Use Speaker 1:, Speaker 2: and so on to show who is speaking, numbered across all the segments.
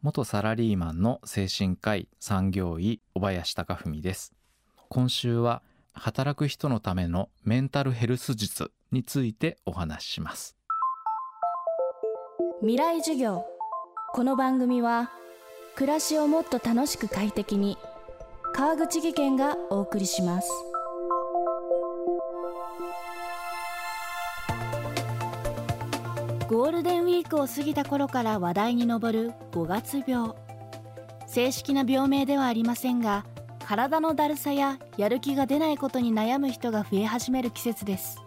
Speaker 1: 元サラリーマンの精神科医産業医小林貴文です。今週は働く人のためのメンタルヘルス術についてお話しします。
Speaker 2: 未来授業。この番組は暮らしをもっと楽しく快適に川口義賢がお送りします。ゴールデンウィークを過ぎた頃から話題に上る5月病。正式な病名ではありませんが体のだるさややる気が出ないことに悩む人が増え始める季節です。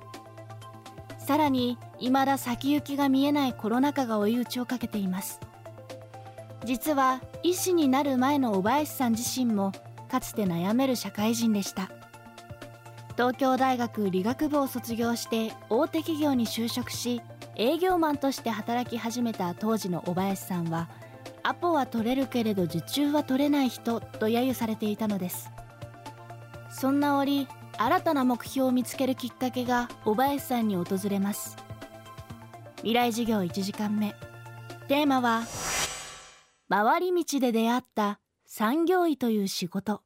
Speaker 2: さらに未だ先行きが見えないコロナ禍が追い打ちをかけています。実は医師になる前の小林さん自身もかつて悩める社会人でした。東京大学理学部を卒業して大手企業に就職し営業マンとして働き始めた当時の小林さんはアポは取れるけれど受注は取れない人と揶揄されていたのです。そんな折新たな目標を見つけるきっかけが小林さんに訪れます。未来授業1時間目。テーマは回り道で出会った産業医という仕事。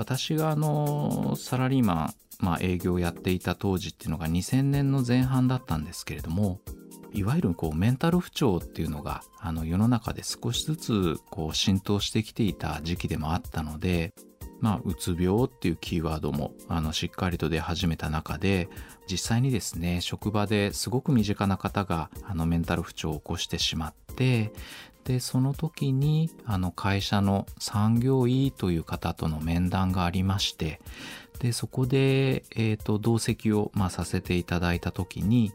Speaker 1: 私があのサラリーマンまあ、営業をやっていた当時っていうのが2000年の前半だったんですけれどもいわゆるこうメンタル不調っていうのがあの世の中で少しずつこう浸透してきていた時期でもあったのでまあ、うつ病っていうキーワードもあのしっかりと出始めた中で実際にですね職場ですごく身近な方があのメンタル不調を起こしてしまってでその時にあの会社の産業医という方との面談がありましてでそこで、えーと、同席を、まあ、させていただいた時に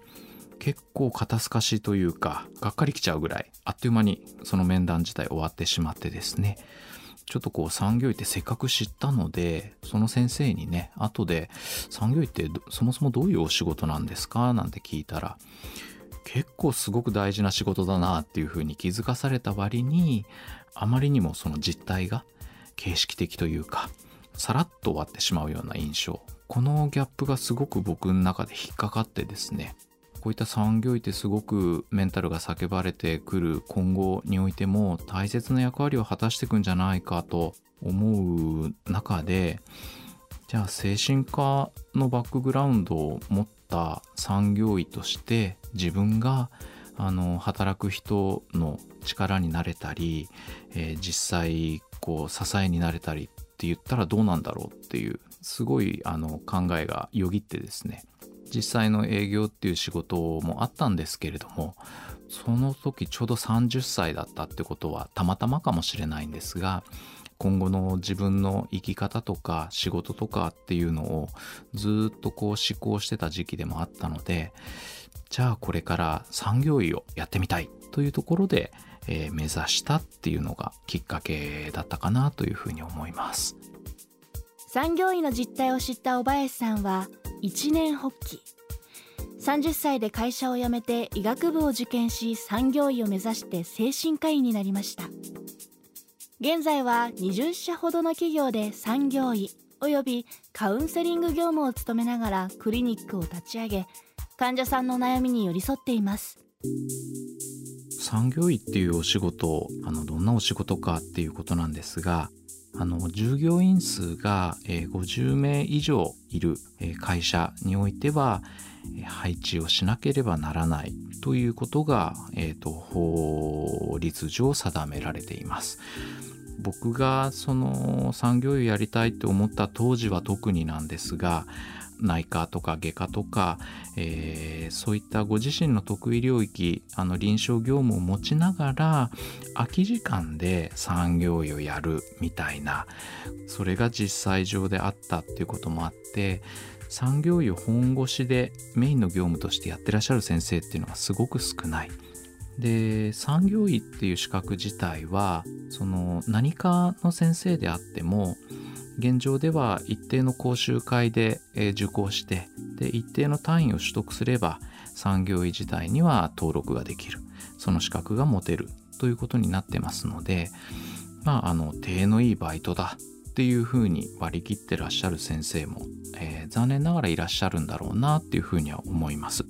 Speaker 1: 結構肩透かしというかがっかりきちゃうぐらいあっという間にその面談自体終わってしまってですねちょっとこう産業医ってせっかく知ったのでその先生にね後で産業医ってそもそもどういうお仕事なんですか？なんて聞いたら結構すごく大事な仕事だなっていうふうに気づかされた割にあまりにもその実態が形式的というかさらっと終わってしまうような印象。このギャップがすごく僕の中で引っかかってですねこういった産業医ってすごくメンタルが叫ばれてくる今後においても大切な役割を果たしていくんじゃないかと思う中でじゃあ精神科のバックグラウンドを持った産業医として自分があの働く人の力になれたり、えー、実際こう支えになれたりって言ったらどうなんだろうっていうすごいあの考えがよぎってですね。実際の営業っていう仕事もあったんですけれどもその時ちょうど30歳だったってことはたまたまかもしれないんですが今後の自分の生き方とか仕事とかっていうのをずっとこう思考してた時期でもあったのでじゃあこれから産業医をやってみたいというところでえー、目指したっていうのがきっかけだったかなというふうに思います。
Speaker 2: 産業医の実態を知った小林さんは一年発起。30歳で会社を辞めて医学部を受験し産業医を目指して精神科医になりました現在は20社ほどの企業で産業医およびカウンセリング業務を務めながらクリニックを立ち上げ患者さんの悩みに寄り添っています
Speaker 1: 産業医っていうお仕事あのどんなお仕事かっていうことなんですがあの従業員数が、50名以上いる、会社においては、配置をしなければならないということが、えーと、法律上定められています。僕がその産業医をやりたいと思った当時は特になんですが内科とか外科とか、えー、そういったご自身の得意領域あの臨床業務を持ちながら空き時間で産業医をやるみたいなそれが実際上であったっていうこともあって産業医を本腰でメインの業務としてやってらっしゃる先生っていうのはすごく少ない。で産業医っていう資格自体はその何かの先生であっても現状では一定の講習会で、受講してで一定の単位を取得すれば産業医時代には登録ができる。その資格が持てる。ということになってますのでまああの手のいいバイトだっていうふうに割り切ってらっしゃる先生も、えー、残念ながらいらっしゃるんだろうなっていうふうには思います、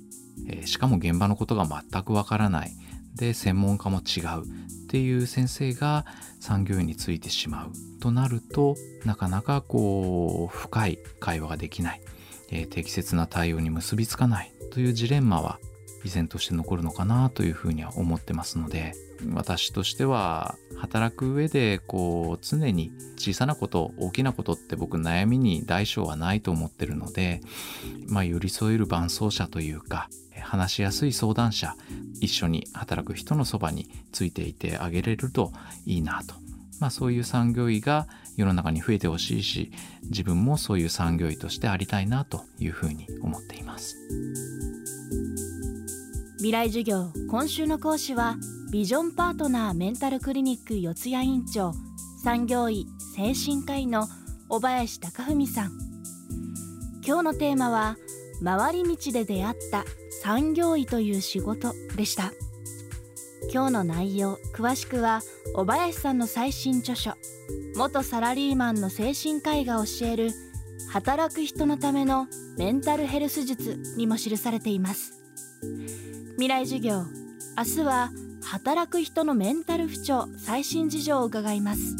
Speaker 1: えー、しかも現場のことが全くわからない。で専門家も違うっていう先生が産業医についてしまう。となるとなかなかこう深い会話ができない、えー、適切な対応に結びつかない。というジレンマは依然として残るのかなというふうには思ってますので。私としては働く上でこう常に小さなこと大きなことって僕悩みに大小はないと思ってるので、まあ、寄り添える伴走者というか話しやすい相談者一緒に働く人のそばについていてあげれるといいなと、まあ、そういう産業医が世の中に増えてほしいし自分もそういう産業医としてありたいなというふうに思っています。
Speaker 2: 未来授業今週の講師はビジョンパートナーメンタルクリニック四谷院長産業医精神科医の小林貴文さん。今日のテーマは回り道で出会った産業医という仕事でした。今日の内容詳しくは小林さんの最新著書元サラリーマンの精神科医が教える働く人のためのメンタルヘルス術にも記されています。未来授業明日は働く人のメンタル不調最新事情を伺います。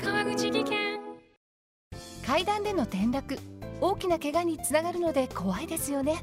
Speaker 3: 川口技研。階段での転落大きな怪我につながるので怖いですよね